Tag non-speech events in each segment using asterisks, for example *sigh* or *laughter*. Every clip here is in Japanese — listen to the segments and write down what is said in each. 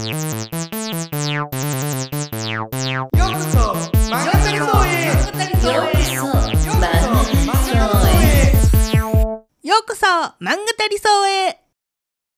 ようこそ漫画たりそうへ。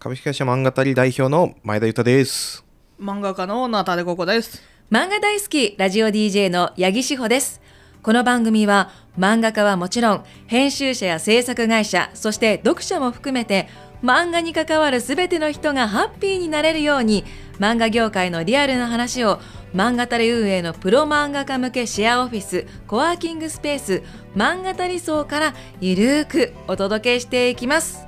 株式会社漫画たり代表の前田裕太です。漫画家のナタデココです。漫画大好きラジオ DJ の八木志保です。この番組は漫画家はもちろん編集者や制作会社そして読者も含めて漫画に関わるすべての人がハッピーになれるように漫画業界のリアルな話を漫画たり運営のプロ漫画家向けシェアオフィスコワーキングスペース漫画たり層からゆるーくお届けしていきます。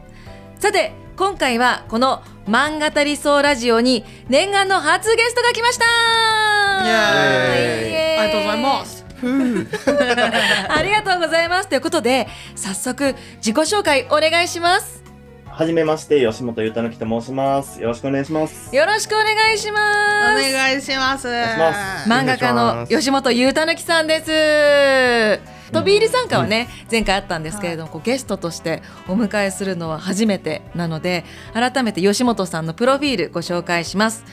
さて今回はこの漫画たりそうラジオに念願の初ゲストが来ました!ありがとうございます。*laughs* ありがとうございます。ということで早速自己紹介お願いしますはじめまして、吉本ゆうたぬきと申します。よろしくお願いします。よろしくお願いしおます。願いします。願いします。漫画家の吉本裕太ぬきさんです。飛び入り参加はね、前回あったんですけれども、こうゲストとしてお迎えするのは初めてなので改めて吉本さんのプロフィールご紹介します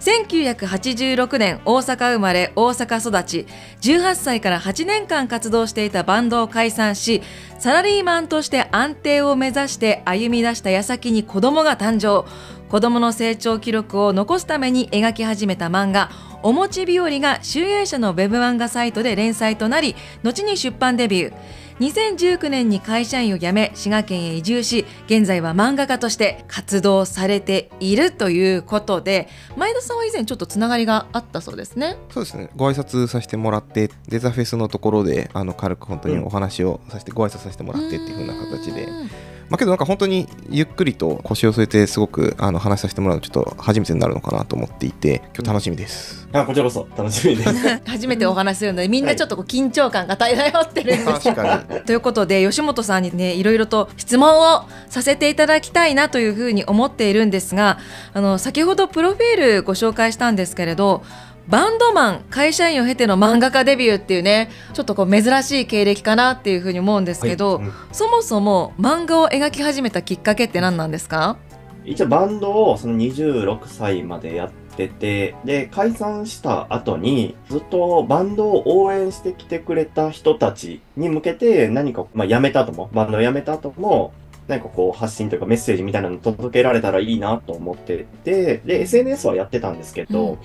1986年大阪生まれ大阪育ち18歳から8年間活動していたバンドを解散しサラリーマンとして安定を目指して歩み出した矢先に子供が誕生。子供の成長記録を残すために描き始めた漫画「おもち日和」が集英社のウェブ漫画サイトで連載となり後に出版デビュー。2019年に会社員を辞め滋賀県へ移住し現在は漫画家として活動されているということで前田さんは以前ちょっとつながりがあったそうですね。そうですね。ご挨拶させてもらって、デザフェスのところで、あの軽く本当にお話をさせて、ご挨拶させてもらってっていう風な形で。うんまあけどなんか本当にゆっくりと腰を据えて、すごくあの話させてもらうのちょっと初めてになるのかなと思っていて、今日楽しみです。あ、こちらこそ楽しみです。*laughs* 初めてお話しするのでみんなちょっとこう緊張感が漂ってるんです確かに。ということで吉本さんにねいろいろと質問をさせていただきたいなというふうに思っているんですがあの先ほどプロフィールご紹介したんですけれどバンドマン会社員を経ての漫画家デビューっていうねちょっとこう珍しい経歴かなっていうふうに思うんですけど、はいうん。そもそも漫画を描き始めたきっかけって何なんですか？一応バンドをその26歳までやってて、で、解散した後に、ずっとバンドを応援してきてくれた人たちに向けて何か、まあ辞めた後も、バンドを辞めた後も、何かこう発信というかメッセージみたいなの届けられたらいいなと思ってて、で、SNS はやってたんですけど、うん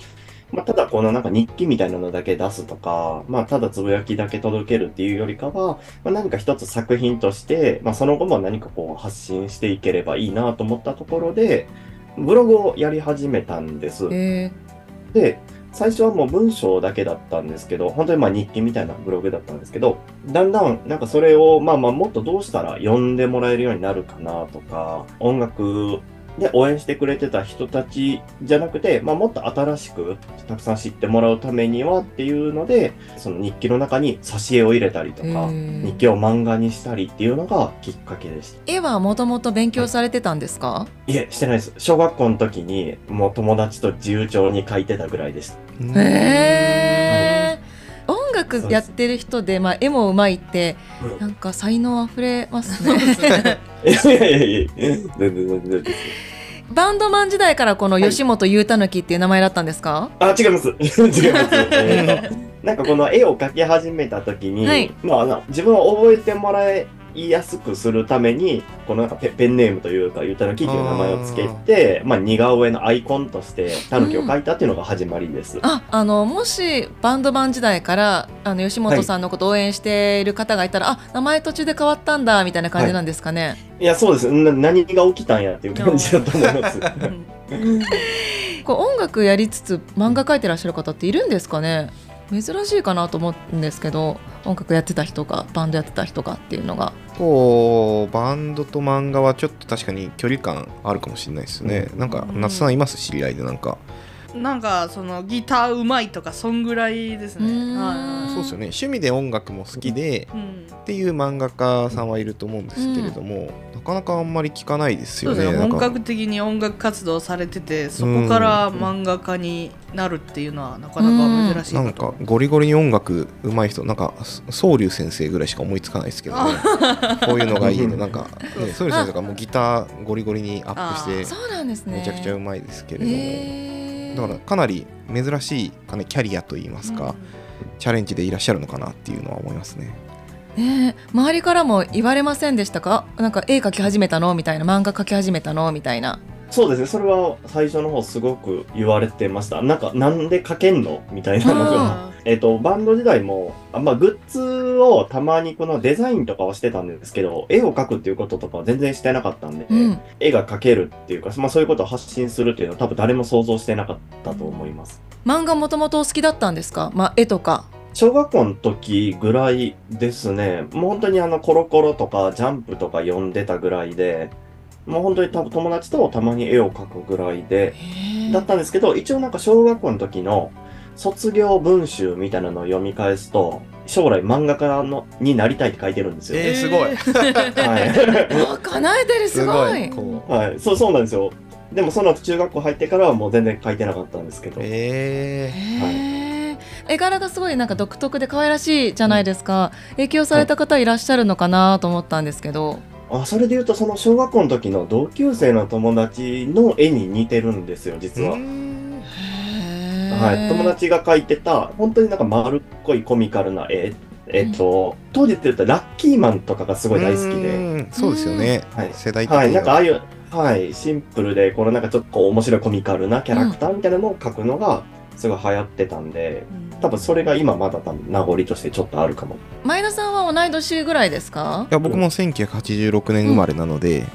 まあ、ただこのなんか日記みたいなのだけ出すとか、まあ、ただつぶやきだけ届けるっていうよりかは、まあ、何か一つ作品として、まあ、その後も何かこう発信していければいいなと思ったところで、ブログをやり始めたんです。えで、最初はもう文章だけだったんですけど、本当にまあ日記みたいなブログだったんですけど、だんだんなんかそれをまあまあもっとどうしたら読んでもらえるようになるかなとか、音楽で応援してくれてた人たちじゃなくて、まあもっと新しくたくさん知ってもらうためにはっていうので、その日記の中に挿絵を入れたりとか、日記を漫画にしたりっていうのがきっかけでした。絵はもともと勉強されてたんですか、いえ、してないです。小学校の時にもう友達と自由帳に書いてたぐらいでした。うん。へー音楽やってる人で、まあ、絵もうまいってうん。なんか才能あふれますね。*laughs* いやいやいや全然全然です。バンドマン時代からこの吉本裕太きっていう名前だったんですか、あ、違います。*laughs* 違います。えーとなんかこの絵を描き始めた時に、はいまああの、自分を覚えてもらいやすくするために、このなんかペペンネームというか、ゆうたのきっていう名前をつけて、まあ似顔絵のアイコンとして、たぬきを描いたっていうのが始まりです。ああのもしバンドマン時代からあの吉本さんのことを応援している方がいたら、あ名前途中で変わったんだみたいな感じなんですかね、いや、そうです。な何が起きたんやっていう感じだと思います。*laughs* こう音楽やりつつ漫画描いてらっしゃる方っているんですかね？珍しいかなと思うんですけど音楽やってた人がバンドやってた人がっていうのがこうバンドと漫画はちょっと確かに距離感あるかもしれないですね。なんかうん夏さんいます？知り合いでなんか。なんかそのギターうまいとかそんぐらいですね。はそうですよね。趣味で音楽も好きでいうん。っていう漫画家さんはいると思うんですけれども、なかなかあんまり聞かないですよね。そうですね。なんか。本格的に音楽活動されててそこから漫画家になるっていうのはなかなか珍しいなんかゴリゴリに音楽上手い人なんか宗龍先生ぐらいしか思いつかないですけどね。*laughs* こういうのがいいのなんかね宗龍先生とかもうギターゴリゴリにアップしてそうなんですね。めちゃくちゃ上手いですけれども、だからかなり珍しいか、ね、キャリアといいますか、チャレンジでいらっしゃるのかなっていうのは思いますね。ねえ周りからも言われませんでしたか？なんか絵描き始めたの？みたいな。漫画描き始めたの？みたいな。そうですね、それは最初の方すごく言われてました。なんか、なんで描けんの？みたいなのが。あえっと、バンド時代も、あまあ、グッズをたまにこのデザインとかはしてたんですけど、絵を描くっていうこととかは全然してなかったんで、うん。絵が描けるっていうか、まあそういうことを発信するっていうのは多分誰も想像してなかったと思います。漫画もともとお好きだったんですか？まあ絵とか。小学校の時ぐらいですね、もう本当にあのコロコロとかジャンプとか読んでたぐらいで、もう本当に多分友達とたまに絵を描くぐらいで、だったんですけど、一応なんか小学校の時の卒業文集みたいなのを読み返すと、将来漫画家のになりたいって書いてるんですよ。えーすごいはあ *laughs* 叶えてるすごい。はい。そう、そうなんですよ。でもその後中学校入ってからはもう全然書いてなかったんですけど。うえへえ絵柄がすごいなんか独特で可愛らしいじゃないですか影響された方いらっしゃるのかなと思ったんですけどあ、それで言うとその小学校の時の同級生の友達の絵に似てるんですよ、実は。はい。友達が描いてた、本当になんか丸っこいコミカルな絵。えっと、当時って言うとラッキーマンとかがすごい大好きで。そうですよね、はい。世代的には、はい、なんかああいう、はい、シンプルで、このなんかちょっと面白いコミカルなキャラクターみたいなのを描くのが、すごい流行ってたんで、多分それが今まだ多分名残としてちょっとあるかも。前田さんは同い年ぐらいですか？いや僕も1986年生まれなので、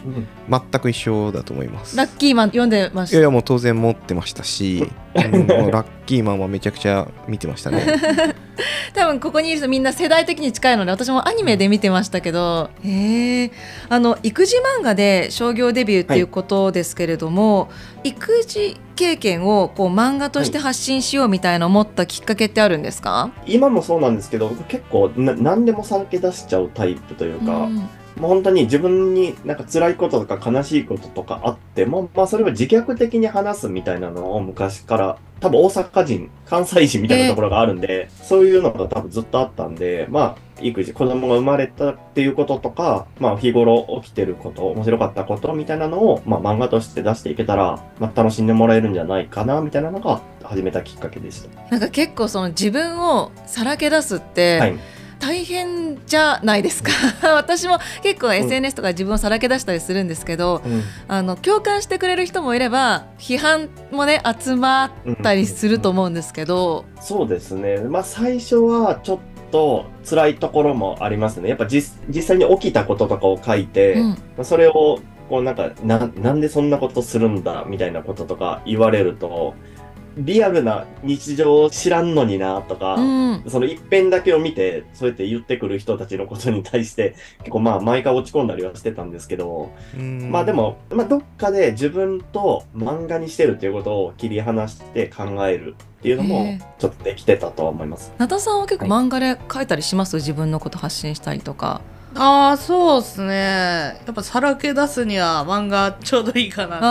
全く一緒だと思います。ラッキーマン読んでました？いやいやもう当然持ってましたし、*laughs* うんもうラッキーマンはめちゃくちゃ見てましたね。*laughs* 多分ここにいる人みんな世代的に近いので私もアニメで見てましたけど。へえあの育児漫画で商業デビューっていうことですけれども、育児経験をこう漫画として発信しようみたいな思ったきっかけってあるんですか、今もそうなんですけど、僕結構な何でもさらけ出しちゃうタイプというか、うんもう本当に自分になんか辛いこととか悲しいこととかあっても、まあそれを自虐的に話すみたいなのを昔から、多分大阪人、関西人みたいなところがあるんで、そういうのが多分ずっとあったんで、まあ育児、子供が生まれたっていうこととか、まあ日頃起きてること、面白かったことみたいなのを、まあ漫画として出していけたら、まあ楽しんでもらえるんじゃないかな、みたいなのが始めたきっかけでした。なんか結構その自分をさらけ出すって、はい。大変じゃないですか。私も結構 SNS とか自分をさらけ出したりするんですけど、あの共感してくれる人もいれば批判もね集まったりすると思うんですけど、そうですね。まあ最初はちょっと辛いところもありますね。やっぱ実実際に起きたこととかを書いて、うん。まあそれをこうなんかな、なんでそんなことするんだみたいなこととか言われると、リアルな日常を知らんのになとか、うん。その一辺だけを見て、そうやって言ってくる人たちのことに対して、結構まあ毎回落ち込んだりはしてたんですけど、まあでも、まあどっかで自分と漫画にしてるっていうことを切り離して考えるっていうのへもえ、ちょっとできてたとは思います。なたさんは結構漫画で書いたりします？自分のこと発信したりとか。ああそうですね。やっぱさらけ出すには漫画ちょうどいいかなっていう感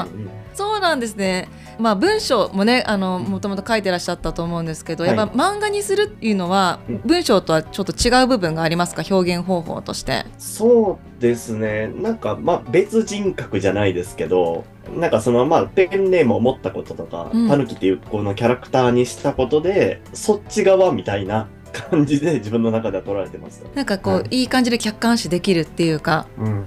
あうんそうなんですね。まあ文章もねあのもともと書いてらっしゃったと思うんですけど、やっぱ漫画にするっていうのはうん文章とはちょっと違う部分がありますか？表現方法として。そうですね。なんか、まあ別人格じゃないですけど、なんかそのまあペンネームを持ったこととか、うんタヌキっていうこのキャラクターにしたことで、そっち側みたいな感じで *laughs* 自分の中では捉えてます。なんかこう、はいい、い感じで客観視できるっていうか、うん。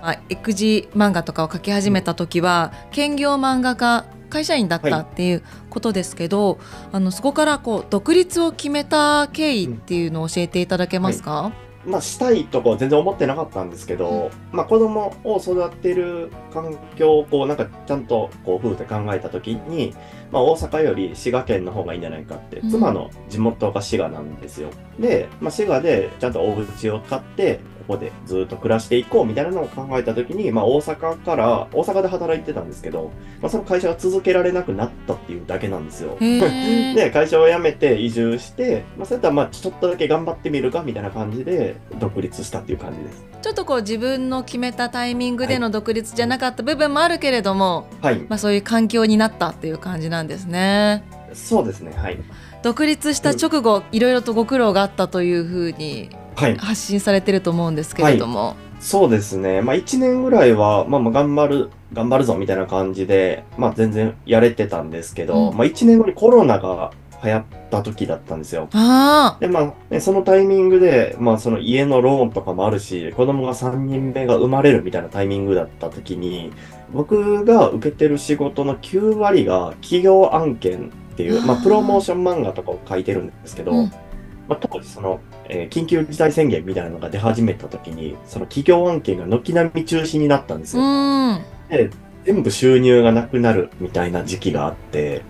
まあ、育児漫画とかを描き始めた時は兼業漫画家会社員だったっていうことですけど、あのそこからこう独立を決めた経緯っていうのを教えていただけますか、まあしたいとこは全然思ってなかったんですけど、まあ子供を育てる環境をこうなんかちゃんとこう夫婦で考えたときに、まあ大阪より滋賀県の方がいいんじゃないかって、うん妻の地元が滋賀なんですよ。で、まあ滋賀でちゃんとお家を買って、ここでずっと暮らしていこうみたいなのを考えたときに、まあ大阪から、大阪で働いてたんですけど、まあその会社が続けられなくなったっていうだけなんですよ。*laughs* で、会社を辞めて移住して、まあ、そういったらまあちょっとだけ頑張ってみるかみたいな感じで独立したっていう感じです。ちょっとこう自分の決めたタイミングでの独立じゃなかった部分もあるけれども、はい。まあ、そういう環境になったっていう感じなんですね。そうですね。はい。独立した直後、いろいろとご苦労があったというふうにはい。発信されてると思うんですけれども、そうですね。まあ1年ぐらいは、まあまあ頑張る、頑張るぞみたいな感じで、まあ全然やれてたんですけど、うんまあ1年後にコロナが流行った時だったんですよ。あで、まあ、ね、そのタイミングで、まあその家のローンとかもあるし、子供が3人目が生まれるみたいなタイミングだった時に、僕が受けてる仕事の9割が企業案件っていう、まあプロモーション漫画とかを書いてるんですけど、うん。まあ、当時その、えー緊急事態宣言みたいなのが出始めた時に、その企業案件が軒並み中止になったんですうよ。ん。で、全部収入がなくなるみたいな時期があって、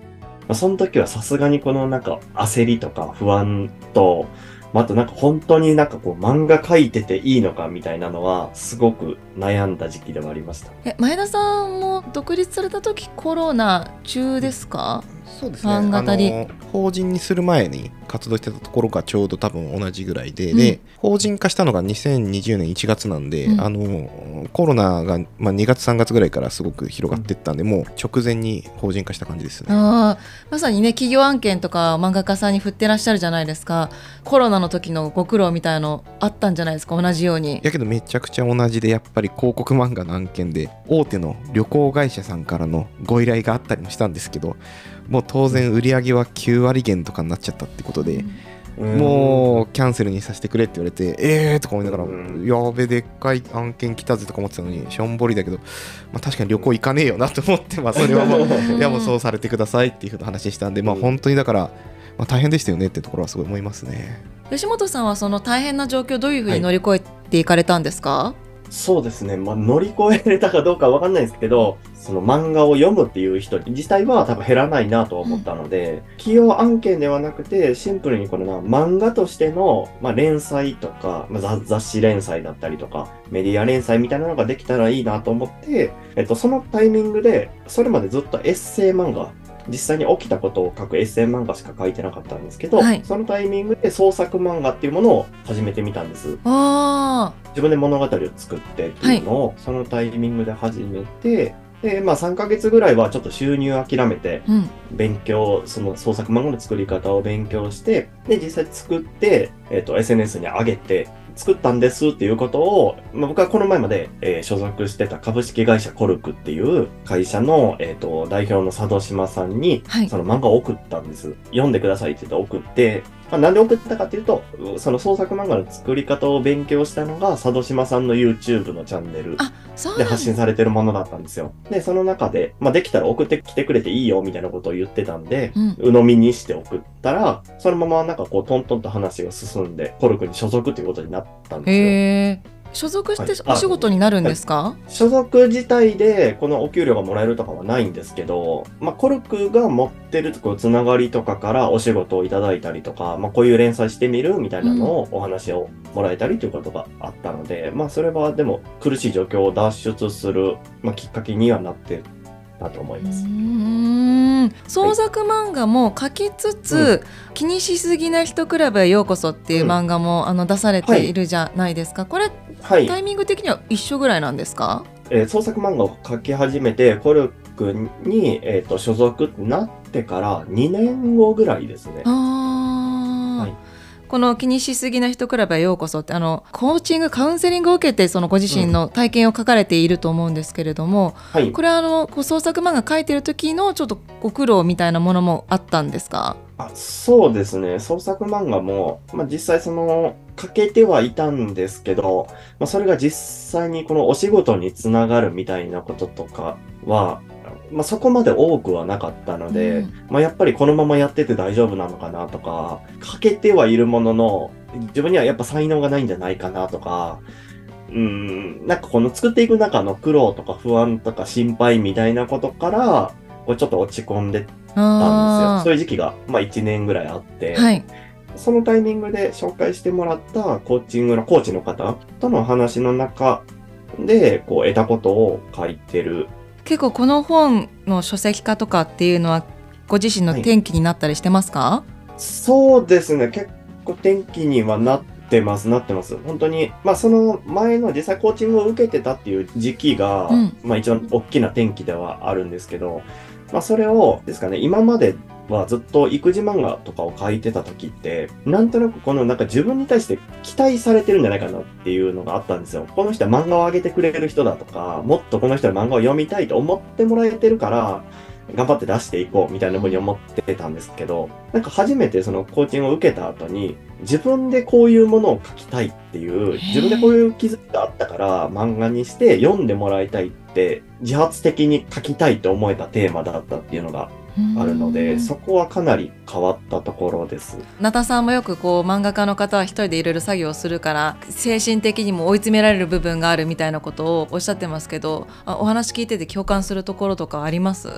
まあ、その時はさすがにこのなんか焦りとか不安と、まあ、あとなんか本当になんかこう漫画描いてていいのかみたいなのはすごく悩んだ時期でもありました。え前田さんも独立された時コロナ中ですか？そうですね。法人にする前に活動してたところがちょうど多分同じぐらいで、うん。で法人化したのが2020年1月なんで、うん。あのコロナが、まあ、2月3月ぐらいからすごく広がっていったんで、もう直前に法人化した感じですね。あーまさにね企業案件とか漫画家さんに振ってらっしゃるじゃないですか。コロナの時のご苦労みたいのあったんじゃないですか同じように。やけどめちゃくちゃ同じでやっぱり広告漫画の案件で大手の旅行会社さんからのご依頼があったりもしたんですけどもう当然売り上げは9割減とかになっちゃったってことで、もうキャンセルにさせてくれって言われてえーとか思いながら、うん。やべでっかい案件来たぜとか思ってたのにしょんぼりだけど、まあ、確かに旅行行かねえよなと思ってまあそれはもううん *laughs* いやもうそうされてくださいっていうふうな話したんでまあ本当にだから、まあ、大変でしたよねってところはすごい思いますね。吉本さんはその大変な状況どういうふうに乗り越えていかれたんですか、そうですね。まあ、乗り越えれたかどうかわかんないですけど、その漫画を読むっていう人自体は多分減らないなと思ったので、企業案件ではなくて、シンプルにこのな漫画としての、まあ、連載とか、まあ、雑雑誌連載だったりとか、メディア連載みたいなのができたらいいなと思って、えっと、そのタイミングで、それまでずっとエッセイ漫画、実際に起きたことを書くエッセイ漫画しか書いてなかったんですけど、はい。そのタイミングで創作漫画っていうものを始めてみたんです。あ自分で物語を作ってっていうのを、そのタイミングで始めて、で、まあ3ヶ月ぐらいはちょっと収入を諦めて、あ、うん、勉強、その創作漫画の作り方を勉強して、で、実際作って、えっ、と、SNS に上げて、作ったんですっていうことを、まあ、僕はこの前まで、えー所属してた株式会社コルクっていう会社の、えっ、と、代表の佐渡島さんに、はいその漫画を送ったんです。読んでくださいって言って送って、まあ、なんで送ったかっていうと、その創作漫画の作り方を勉強したのが、佐渡島さんの YouTube のチャンネルで発信されてるものだったんですよ。で、その中で、まあ、できたら送ってきてくれていいよみたいなことを言ってたんで、うん鵜呑みにして送ったら、そのままなんかこうトントンと話が進んで、コルクに所属っていうことになったんですよ。所属してお仕事になるんですか、所属自体でこのお給料がもらえるとかはないんですけど、まあ、コルクが持ってるこうつながりとかからお仕事をいただいたりとか、まあ、こういう連載してみるみたいなのをお話をもらえたりということがあったので、まあ、それはでも苦しい状況を脱出する、まあ、きっかけにはなってたと思いうます。ーん創作漫画も書きつつ、気にしすぎな人クラブへようこそっていう漫画も、あの出されているじゃないですか、これはい。タイミング的には一緒ぐらいなんですか？えー創作漫画を描き始めて、コルクに、えー、と所属ってなってから2年後ぐらいですね。あこの気にしすぎな人クラブへようこそってあのコーチングカウンセリングを受けてそのご自身の体験を書かれていると思うんですけれども、はい。これはあのこう創作漫画書いてる時のちょっとご苦労みたいなものもあったんですか？あそうですね。創作漫画も、まあ、実際その、書けてはいたんですけど、まあ、それが実際にこのお仕事につながるみたいなこととかは、まあ、そこまで多くはなかったので、うんまあ、やっぱりこのままやってて大丈夫なのかなとか、書けてはいるものの、自分にはやっぱ才能がないんじゃないかなとか、うん、なんかこの作っていく中の苦労とか不安とか心配みたいなことから、こうちょっと落ち込んでたんですよ。あそういう時期が、まあ1年ぐらいあって、はいそのタイミングで紹介してもらったコーチングのコーチの方との話の中で、こう得たことを書いてる。結構この本の書籍化とかっていうのはご自身の転機になったりしてますか、そうですね、結構転機にはなってます、なってます。本当に、まあその前の実際コーチングを受けてたっていう時期が、うん。まあ一番大きな転機ではあるんですけど、まあそれをですかね、今まではずっと育児漫画とかを描いてた時って、なんとなくこのなんか自分に対して期待されてるんじゃないかなっていうのがあったんですよ。この人は漫画を上げてくれる人だとか、もっとこの人は漫画を読みたいと思ってもらえてるから、頑張って出していこうみたいな風に思ってたんですけど、なんか初めてそのコーチングを受けた後に、自分でこういうものを書きたいっていう、自分でこういう気づきがあったから漫画にして読んでもらいたいって、自発的に書きたいと思えたテーマだったっていうのがあるのうで、ん。そこはかなり変わったところです。ナタさんもよくこう漫画家の方は一人でいろいろ作業をするから精神的にも追い詰められる部分があるみたいなことをおっしゃってますけどあお話聞いてて共感するところとかあります？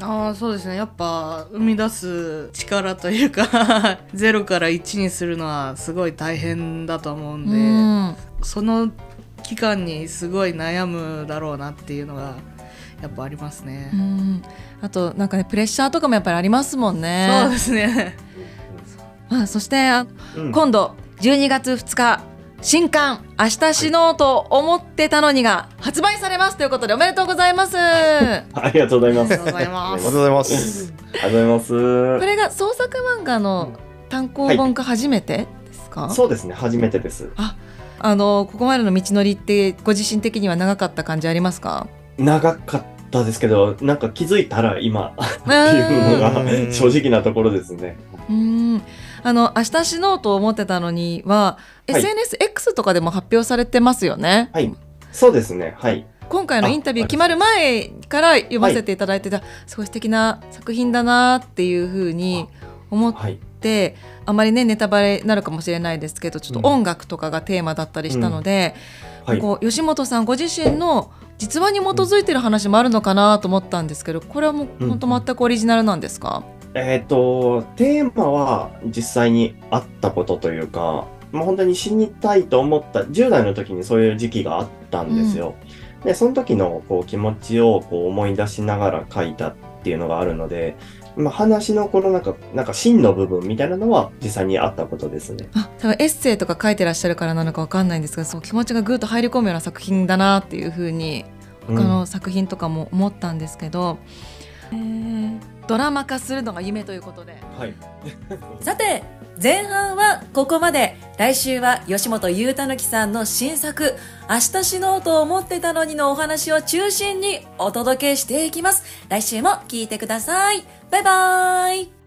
ああそうですね。やっぱ生み出す力というか *laughs* 0から1にするのはすごい大変だと思うんで、うん。その期間にすごい悩むだろうなっていうのがやっぱありますね、うんあとなんかねプレッシャーとかもやっぱりありますもんね。そうですね。ま *laughs* あ、そしてあうん。今度12月2日新刊「明日死のうと思ってたのに」が発売されますということでおめでとうございます。*laughs* ありがとうございます。ありがとうございます。ありがとうございます。ありがとうございます。これが創作漫画の単行本化初めてですか、そうですね、初めてです。あのここまでの道のりってご自身的には長かった感じありますか？長かったですけど、なんか気づいたら今っ *laughs* っていうのがうん正直なところですね。うんあの明日死のうと思ってたのには、はい SNSX とかでも発表されてますよね、はい。そうですね、はい。今回のインタビューあ決まる前から読ませていただいてた、すごい素敵な作品だなっていうふうに思っはい。てあまりねネタバレになるかもしれないですけどちょっと音楽とかがテーマだったりしたので、はい。こう吉本さんご自身の実話に基づいてる話もあるのかなと思ったんですけどこれはもううん本当全くオリジナルなんですか、えっ、と、テーマは実際にあったことというか、まあ、本当に死にたいと思った、10代の時にそういう時期があったんですよ。で、その時のこう気持ちをこう思い出しながら書いたっていうのがあるので、まあ、話のこのなんか、なんか真の部分みたいなのは実際にあったことですね。あ多分エッセイとか書いてらっしゃるからなのかわかんないんですがその気持ちがぐっと入り込むような作品だなっていうふうにうん他の作品とかも思ったんですけど、えードラマ化するのが夢ということで。はい。さて前半はここまで来週は吉本裕太之さんの新作「明日死のうと思ってたのに」のお話を中心にお届けしていきます。来週も聞いてください。バイバイ